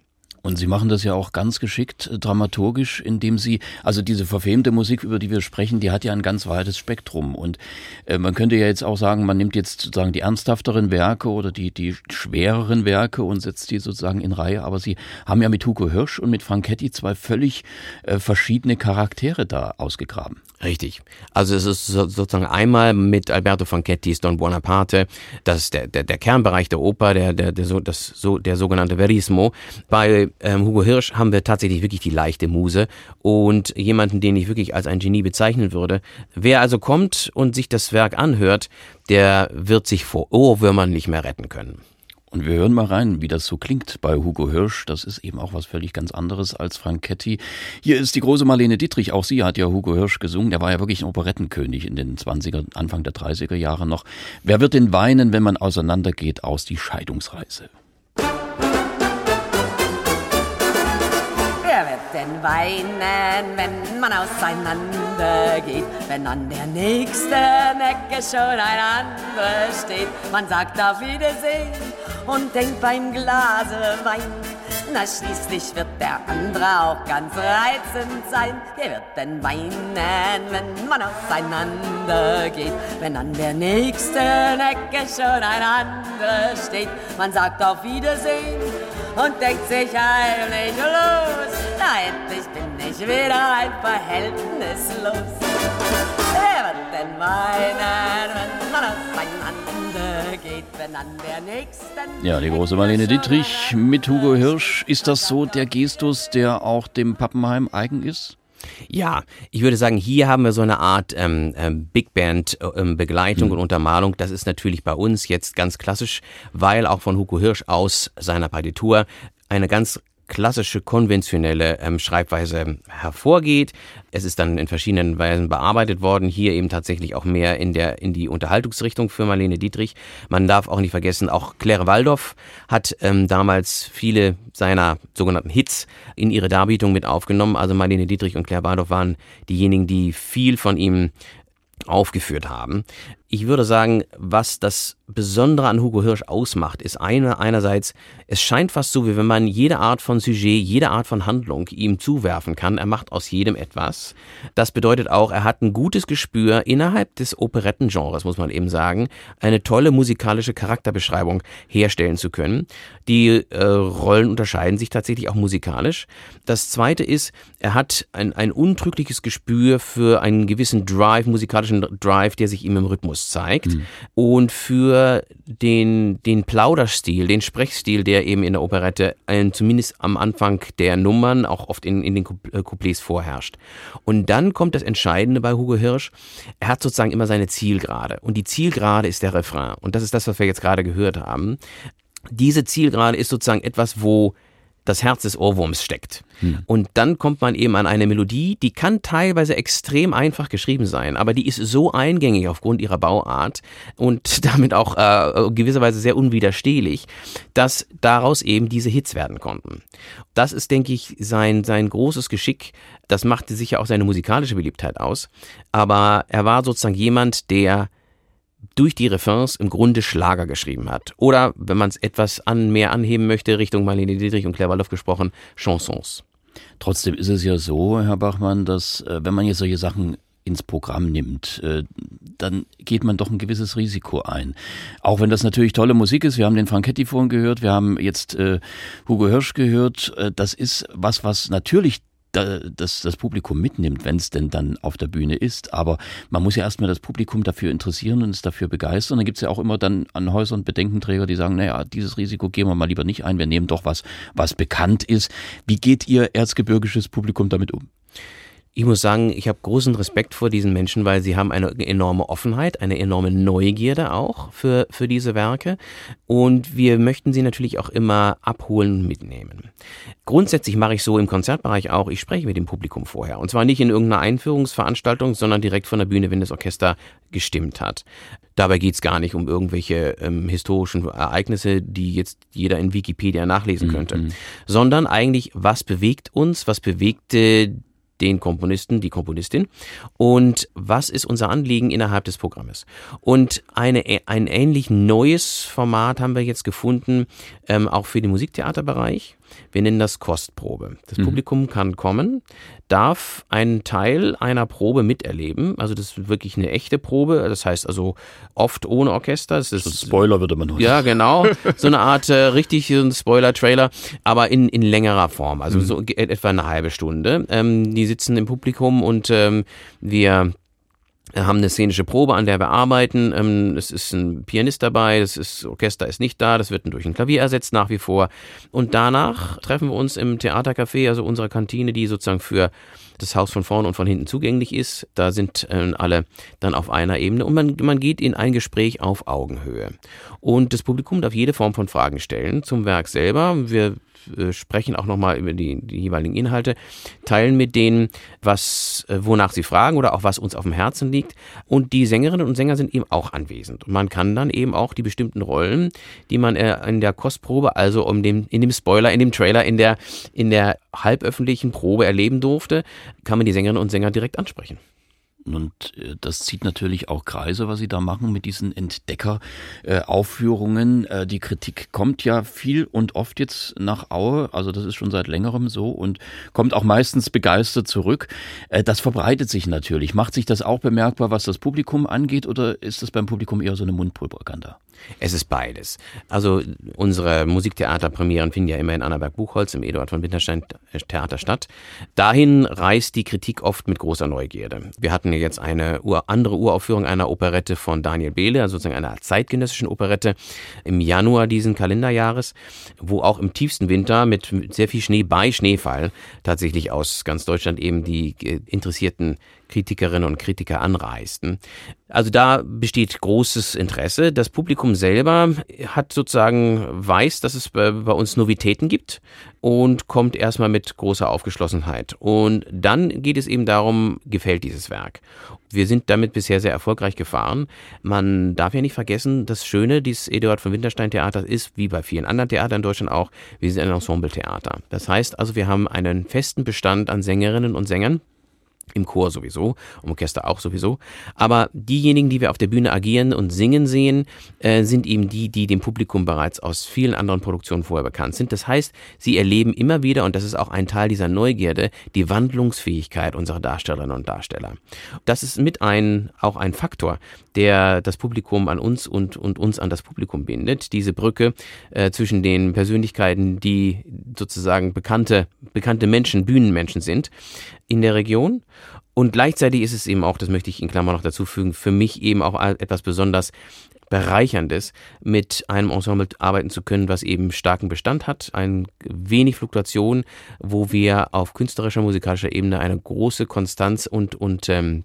Und Sie machen das ja auch ganz geschickt äh, dramaturgisch, indem Sie, also diese verfemte Musik, über die wir sprechen, die hat ja ein ganz weites Spektrum. Und äh, man könnte ja jetzt auch sagen, man nimmt jetzt sozusagen die ernsthafteren Werke oder die, die schwereren Werke und setzt die sozusagen in Reihe. Aber Sie haben ja mit Hugo Hirsch und mit Franchetti zwei völlig äh, verschiedene Charaktere da ausgegraben. Richtig. Also es ist sozusagen einmal mit Alberto Franchettis Don Buonaparte, das ist der, der, der Kernbereich der Oper, der, der, der, das, so, der sogenannte Verismo. Bei ähm, Hugo Hirsch haben wir tatsächlich wirklich die leichte Muse und jemanden, den ich wirklich als ein Genie bezeichnen würde. Wer also kommt und sich das Werk anhört, der wird sich vor Ohrwürmern nicht mehr retten können. Und wir hören mal rein, wie das so klingt bei Hugo Hirsch. Das ist eben auch was völlig ganz anderes als Franchetti. Hier ist die große Marlene Dietrich. Auch sie hat ja Hugo Hirsch gesungen. Der war ja wirklich ein Operettenkönig in den 20er, Anfang der 30er Jahre noch. Wer wird denn weinen, wenn man auseinandergeht aus die Scheidungsreise? Dann weinen, wenn man auseinander geht, wenn an der nächsten Ecke schon ein anderer steht. Man sagt auf Wiedersehen und denkt beim Glase Wein, na schließlich wird der andere auch ganz reizend sein. Wer wird denn weinen, wenn man auseinander geht, wenn an der nächsten Ecke schon ein anderer steht? Man sagt auf Wiedersehen und denkt sich heimlich los. Na, endlich bin ich wieder ein Verhältnislos. Wer wird denn weinen, wenn man auseinander geht, wenn an der nächsten... Ja, die große Marlene Dietrich mit Hugo Hirsch. Ist das so der Gestus, der auch dem Pappenheim eigen ist? Ja, ich würde sagen, hier haben wir so eine Art ähm, ähm, Big Band ähm, Begleitung mhm. und Untermalung. Das ist natürlich bei uns jetzt ganz klassisch, weil auch von Hugo Hirsch aus seiner Partitur eine ganz klassische, konventionelle ähm, Schreibweise hervorgeht. Es ist dann in verschiedenen Weisen bearbeitet worden, hier eben tatsächlich auch mehr in, der, in die Unterhaltungsrichtung für Marlene Dietrich. Man darf auch nicht vergessen, auch Claire Waldorf hat ähm, damals viele seiner sogenannten Hits in ihre Darbietung mit aufgenommen. Also Marlene Dietrich und Claire Waldorf waren diejenigen, die viel von ihm aufgeführt haben. Ich würde sagen, was das Besondere an Hugo Hirsch ausmacht, ist eine, einerseits, es scheint fast so, wie wenn man jede Art von Sujet, jede Art von Handlung ihm zuwerfen kann. Er macht aus jedem etwas. Das bedeutet auch, er hat ein gutes Gespür innerhalb des Operettengenres, muss man eben sagen, eine tolle musikalische Charakterbeschreibung herstellen zu können. Die äh, Rollen unterscheiden sich tatsächlich auch musikalisch. Das zweite ist, er hat ein, ein untrügliches Gespür für einen gewissen Drive, musikalischen Drive, der sich ihm im Rhythmus Rhythmus zeigt mhm. und für den, den Plauderstil, den Sprechstil, der eben in der Operette äh, zumindest am Anfang der Nummern, auch oft in, in den äh, Couplets vorherrscht. Und dann kommt das Entscheidende bei Hugo Hirsch. Er hat sozusagen immer seine Zielgerade. Und die Zielgerade ist der Refrain. Und das ist das, was wir jetzt gerade gehört haben. Diese Zielgerade ist sozusagen etwas, wo das Herz des Ohrwurms steckt. Hm. Und dann kommt man eben an eine Melodie, die kann teilweise extrem einfach geschrieben sein, aber die ist so eingängig aufgrund ihrer Bauart und <laughs> damit auch äh, gewisserweise sehr unwiderstehlich, dass daraus eben diese Hits werden konnten. Das ist, denke ich, sein, sein großes Geschick. Das machte sicher auch seine musikalische Beliebtheit aus. Aber er war sozusagen jemand, der durch die Refrains im Grunde Schlager geschrieben hat. Oder, wenn man es etwas an, mehr anheben möchte, Richtung Marlene Dietrich und Claire Waldorf gesprochen, Chansons. Trotzdem ist es ja so, Herr Bachmann, dass äh, wenn man jetzt solche Sachen ins Programm nimmt, äh, dann geht man doch ein gewisses Risiko ein. Auch wenn das natürlich tolle Musik ist, wir haben den Franketti vorhin gehört, wir haben jetzt äh, Hugo Hirsch gehört, das ist was, was natürlich das, das Publikum mitnimmt, wenn es denn dann auf der Bühne ist. Aber man muss ja erstmal das Publikum dafür interessieren und es dafür begeistern. Dann gibt es ja auch immer dann an Häusern Bedenkenträger, die sagen, naja, dieses Risiko gehen wir mal lieber nicht ein, wir nehmen doch was, was bekannt ist. Wie geht Ihr erzgebirgisches Publikum damit um? Ich muss sagen, ich habe großen Respekt vor diesen Menschen, weil sie haben eine enorme Offenheit, eine enorme Neugierde auch für, für diese Werke. Und wir möchten sie natürlich auch immer abholen und mitnehmen. Grundsätzlich mache ich so im Konzertbereich auch, ich spreche mit dem Publikum vorher. Und zwar nicht in irgendeiner Einführungsveranstaltung, sondern direkt von der Bühne, wenn das Orchester gestimmt hat. Dabei geht's gar nicht um irgendwelche ähm, historischen Ereignisse, die jetzt jeder in Wikipedia nachlesen könnte, mhm. sondern eigentlich, was bewegt uns, was bewegte den Komponisten, die Komponistin und was ist unser Anliegen innerhalb des Programmes. Und eine, ein ähnlich neues Format haben wir jetzt gefunden, ähm, auch für den Musiktheaterbereich. Wir nennen das Kostprobe. Das mhm. Publikum kann kommen, darf einen Teil einer Probe miterleben. Also das ist wirklich eine echte Probe. Das heißt also oft ohne Orchester. Das ist so Spoiler würde man heute. Ja, genau. <laughs> So eine Art äh, richtig ein Spoiler-Trailer, aber in, in längerer Form. Also mhm. so etwa eine halbe Stunde. Ähm, die sitzen im Publikum und ähm, wir haben eine szenische Probe, an der wir arbeiten. Ähm, es ist ein Pianist dabei, das ist, Orchester ist nicht da, das wird durch ein Klavier ersetzt nach wie vor. Und danach treffen wir uns im Theatercafé, also unserer Kantine, die sozusagen für das Haus von vorne und von hinten zugänglich ist. Da sind äh, alle dann auf einer Ebene und man, man geht in ein Gespräch auf Augenhöhe. Und das Publikum darf jede Form von Fragen stellen zum Werk selber. Wir äh, sprechen auch nochmal über die, die jeweiligen Inhalte, teilen mit denen, was, äh, wonach sie fragen oder auch was uns auf dem Herzen liegt. Und die Sängerinnen und Sänger sind eben auch anwesend. Und man kann dann eben auch die bestimmten Rollen, die man äh, in der Kostprobe, also um dem, in dem Spoiler, in dem Trailer, in der, in der halböffentlichen Probe erleben durfte, kann man die Sängerinnen und Sänger direkt ansprechen. Und äh, das zieht natürlich auch Kreise, was Sie da machen mit diesen Entdeckeraufführungen. Äh, äh, die Kritik kommt ja viel und oft jetzt nach Aue, also das ist schon seit längerem so und kommt auch meistens begeistert zurück. Das verbreitet sich natürlich. Macht sich das auch bemerkbar, was das Publikum angeht, oder ist das beim Publikum eher so eine Mundpropaganda? Es ist beides. Also unsere Musiktheaterpremieren finden ja immer in Annaberg-Buchholz im Eduard von Winterstein Theater statt. Dahin reist die Kritik oft mit großer Neugierde. Wir hatten jetzt eine andere Uraufführung einer Operette von Daniel Behle, also sozusagen einer zeitgenössischen Operette im Januar diesen Kalenderjahres, wo auch im tiefsten Winter mit sehr viel Schnee bei Schneefall tatsächlich aus ganz Deutschland eben die äh, interessierten Kritikerinnen und Kritiker anreisten. Also da besteht großes Interesse. Das Publikum selber hat sozusagen weiß, dass es bei, uns Novitäten gibt und kommt erstmal mit großer Aufgeschlossenheit. Und dann geht es eben darum, gefällt dieses Werk. Wir sind damit bisher sehr erfolgreich gefahren. Man darf ja nicht vergessen, das Schöne dieses Eduard von Winterstein Theaters ist, wie bei vielen anderen Theatern in Deutschland auch, wir sind ein Ensemble-Theater. Das heißt also, wir haben einen festen Bestand an Sängerinnen und Sängern, im Chor sowieso, im Orchester auch sowieso. Aber diejenigen, die wir auf der Bühne agieren und singen sehen, äh, sind eben die, die dem Publikum bereits aus vielen anderen Produktionen vorher bekannt sind. Das heißt, sie erleben immer wieder, und das ist auch ein Teil dieser Neugierde, die Wandlungsfähigkeit unserer Darstellerinnen und Darsteller. Das ist mit ein, auch ein Faktor, der das Publikum an uns und, und uns an das Publikum bindet. Diese Brücke äh, zwischen den Persönlichkeiten, die sozusagen bekannte, bekannte Menschen, Bühnenmenschen sind, in der Region. Und gleichzeitig ist es eben auch, das möchte ich in Klammer noch dazu fügen, für mich eben auch etwas besonders Bereicherndes, mit einem Ensemble arbeiten zu können, was eben starken Bestand hat, ein wenig Fluktuation, wo wir auf künstlerischer, musikalischer Ebene eine große Konstanz und, und ähm,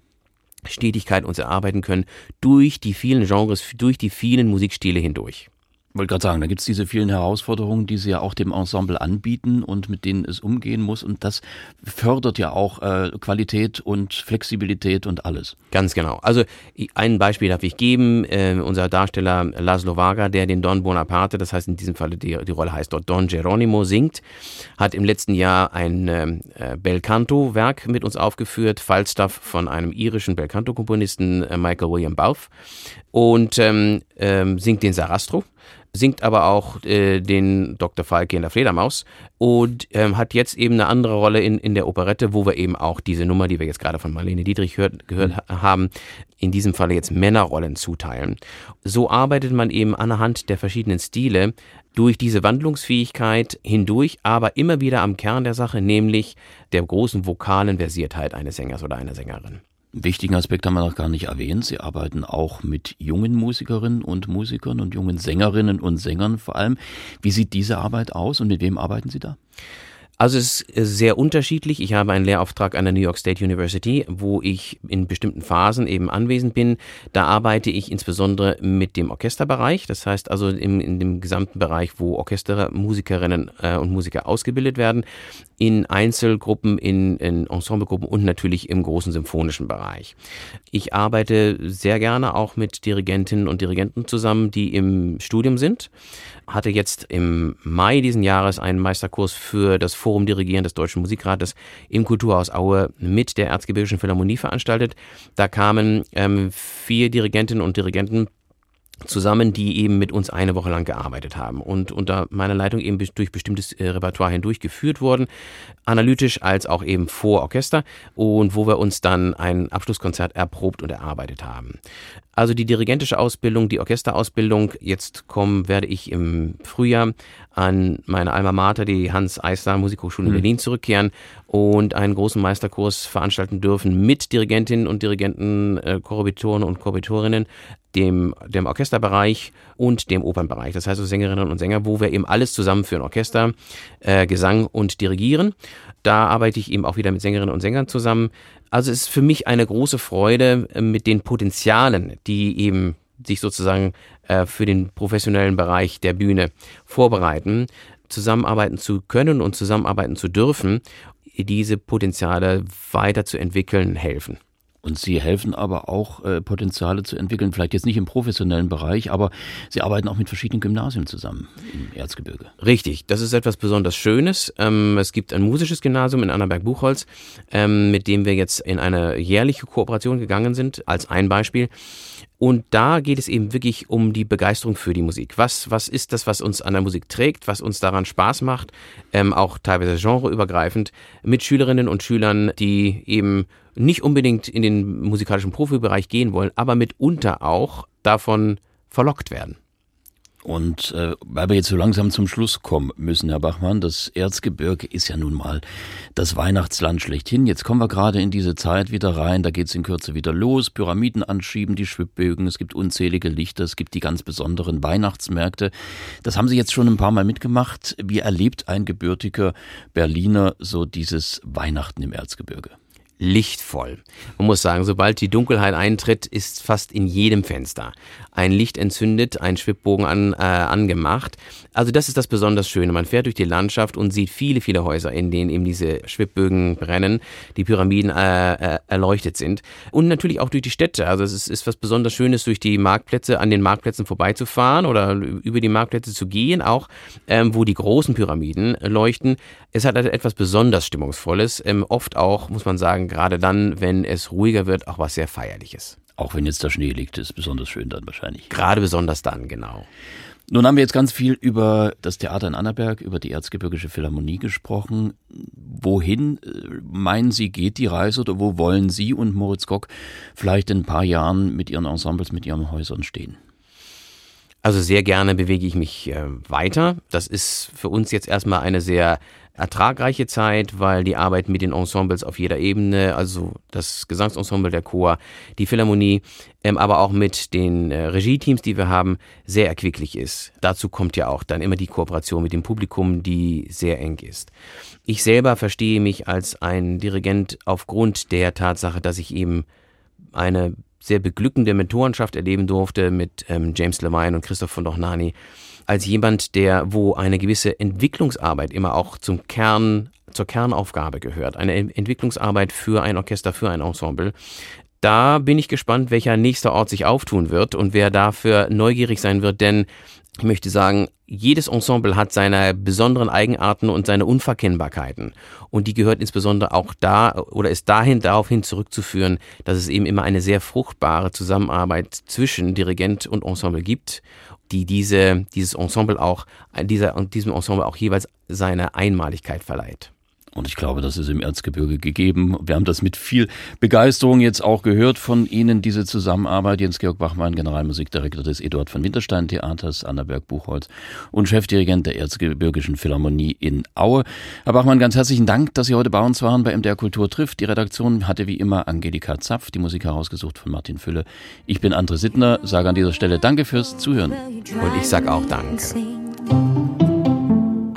Stetigkeit uns erarbeiten können durch die vielen Genres, durch die vielen Musikstile hindurch wollte gerade sagen, da gibt es diese vielen Herausforderungen, die sie ja auch dem Ensemble anbieten und mit denen es umgehen muss. Und das fördert ja auch äh, Qualität und Flexibilität und alles. Ganz genau. Also ein Beispiel darf ich geben. Äh, unser Darsteller Laszlo Vaga, der den Don Bonaparte, das heißt in diesem Falle die, die Rolle heißt dort Don Geronimo, singt, hat im letzten Jahr ein äh, Belcanto-Werk mit uns aufgeführt, Falstaff von einem irischen Belcanto-Komponisten äh, Michael William Bauff und ähm, ähm, singt den Sarastro singt aber auch äh, den Dr. Falke in der Fledermaus und ähm, hat jetzt eben eine andere Rolle in, in der Operette, wo wir eben auch diese Nummer, die wir jetzt gerade von Marlene Dietrich hört, gehört mhm. haben, in diesem Falle jetzt Männerrollen zuteilen. So arbeitet man eben anhand der verschiedenen Stile durch diese Wandlungsfähigkeit hindurch, aber immer wieder am Kern der Sache, nämlich der großen vokalen Versiertheit eines Sängers oder einer Sängerin wichtigen Aspekt haben wir noch gar nicht erwähnt. Sie arbeiten auch mit jungen Musikerinnen und Musikern und jungen Sängerinnen und Sängern vor allem. Wie sieht diese Arbeit aus und mit wem arbeiten Sie da? Also es ist äh, sehr unterschiedlich. Ich habe einen Lehrauftrag an der New York State University, wo ich in bestimmten Phasen eben anwesend bin. Da arbeite ich insbesondere mit dem Orchesterbereich, das heißt also im, in dem gesamten Bereich, wo Orchestermusikerinnen äh, und Musiker ausgebildet werden, in Einzelgruppen, in, in Ensemblegruppen und natürlich im großen symphonischen Bereich. Ich arbeite sehr gerne auch mit Dirigentinnen und Dirigenten zusammen, die im Studium sind hatte jetzt im Mai diesen Jahres einen Meisterkurs für das Forum Dirigieren des Deutschen Musikrates im Kulturhaus Aue mit der Erzgebirgischen Philharmonie veranstaltet. Da kamen ähm, vier Dirigentinnen und Dirigenten zusammen, die eben mit uns eine Woche lang gearbeitet haben und unter meiner Leitung eben durch bestimmtes äh, Repertoire hindurch geführt wurden, analytisch als auch eben vor Orchester und wo wir uns dann ein Abschlusskonzert erprobt und erarbeitet haben. Also die dirigentische Ausbildung, die Orchesterausbildung, jetzt kommen werde ich im Frühjahr an meine Alma Mater, die Hans Eisler Musikhochschule in mhm. Berlin zurückkehren und einen großen Meisterkurs veranstalten dürfen mit Dirigentinnen und Dirigenten, äh, Korrepetoren und Korrepetorinnen, dem, dem Orchesterbereich und dem Opernbereich. Das heißt also Sängerinnen und Sänger, wo wir eben alles zusammenführen, Orchester, äh, Gesang und Dirigieren. Da arbeite ich eben auch wieder mit Sängerinnen und Sängern zusammen. Also es ist für mich eine große Freude äh, mit den Potenzialen, die eben sich sozusagen äh, für den professionellen Bereich der Bühne vorbereiten, zusammenarbeiten zu können und zusammenarbeiten zu dürfen, diese Potenziale weiterzuentwickeln helfen. Und Sie helfen aber auch, äh, Potenziale zu entwickeln, vielleicht jetzt nicht im professionellen Bereich, aber Sie arbeiten auch mit verschiedenen Gymnasien zusammen im Erzgebirge. Richtig, das ist etwas besonders Schönes. Ähm, es gibt ein musisches Gymnasium in Annaberg-Buchholz, ähm, mit dem wir jetzt in eine jährliche Kooperation gegangen sind, als ein Beispiel. Und da geht es eben wirklich um die Begeisterung für die Musik. Was, was ist das, was uns an der Musik trägt, was uns daran Spaß macht, ähm, auch teilweise genreübergreifend, mit Schülerinnen und Schülern, die eben nicht unbedingt in den musikalischen Profibereich gehen wollen, aber mitunter auch davon verlockt werden. Und äh, weil wir jetzt so langsam zum Schluss kommen müssen, Herr Bachmann, das Erzgebirge ist ja nun mal das Weihnachtsland schlechthin. Jetzt kommen wir gerade in diese Zeit wieder rein, da geht's in Kürze wieder los. Pyramiden anschieben, die Schwibbögen, es gibt unzählige Lichter, es gibt die ganz besonderen Weihnachtsmärkte. Das haben Sie jetzt schon ein paar Mal mitgemacht. Wie erlebt ein gebürtiger Berliner so dieses Weihnachten im Erzgebirge? Lichtvoll. Man muss sagen, sobald die Dunkelheit eintritt, ist fast in jedem Fenster ein Licht entzündet, ein Schwibbogen an, äh, angemacht. Also das ist das besonders Schöne. Man fährt durch die Landschaft und sieht viele, viele Häuser, in denen eben diese Schwibbögen brennen, die Pyramiden äh, äh, erleuchtet sind. Und natürlich auch durch die Städte. Also es ist, ist was besonders Schönes, durch die Marktplätze, an den Marktplätzen vorbeizufahren oder über die Marktplätze zu gehen, auch ähm, wo die großen Pyramiden leuchten. Es hat etwas besonders Stimmungsvolles. Ähm, oft auch, muss man sagen, gerade dann, wenn es ruhiger wird, auch was sehr Feierliches. Auch wenn jetzt der Schnee liegt, ist besonders schön dann wahrscheinlich. Gerade besonders dann, genau. Nun haben wir jetzt ganz viel über das Theater in Annaberg, über die Erzgebirgische Philharmonie gesprochen. Wohin äh, meinen Sie geht die Reise oder wo wollen Sie und Moritz Gock vielleicht in ein paar Jahren mit Ihren Ensembles, mit Ihren Häusern stehen? Also sehr gerne bewege ich mich äh, weiter. Das ist für uns jetzt erstmal eine sehr ertragreiche Zeit, weil die Arbeit mit den Ensembles auf jeder Ebene, also das Gesangsensemble, der Chor, die Philharmonie, ähm, aber auch mit den äh, Regie-Teams, die wir haben, sehr erquicklich ist. Dazu kommt ja auch dann immer die Kooperation mit dem Publikum, die sehr eng ist. Ich selber verstehe mich als ein Dirigent aufgrund der Tatsache, dass ich eben eine sehr beglückende Mentorenschaft erleben durfte mit ähm, James Levine und Christoph von Dochnani als jemand, der, wo eine gewisse Entwicklungsarbeit immer auch zum Kern, zur Kernaufgabe gehört. Eine Entwicklungsarbeit für ein Orchester, für ein Ensemble. Da bin ich gespannt, welcher nächster Ort sich auftun wird und wer dafür neugierig sein wird, denn ich möchte sagen, jedes Ensemble hat seine besonderen Eigenarten und seine Unverkennbarkeiten. Und die gehört insbesondere auch da oder ist dahin daraufhin zurückzuführen, dass es eben immer eine sehr fruchtbare Zusammenarbeit zwischen Dirigent und Ensemble gibt die diese, dieses Ensemble auch, dieser, diesem Ensemble auch jeweils seine Einmaligkeit verleiht. Und ich glaube, das ist im Erzgebirge gegeben. Wir haben das mit viel Begeisterung jetzt auch gehört von Ihnen, diese Zusammenarbeit. Jens-Georg Bachmann, Generalmusikdirektor des Eduard von Winterstein Theaters, Annaberg Buchholz und Chefdirigent der Erzgebirgischen Philharmonie in Aue. Herr Bachmann, ganz herzlichen Dank, dass Sie heute bei uns waren bei MDR Kultur trifft. Die Redaktion hatte wie immer Angelika Zapf, die Musik herausgesucht von Martin Fülle. Ich bin André Sittner, sage an dieser Stelle Danke fürs Zuhören. Und ich sage auch Danke.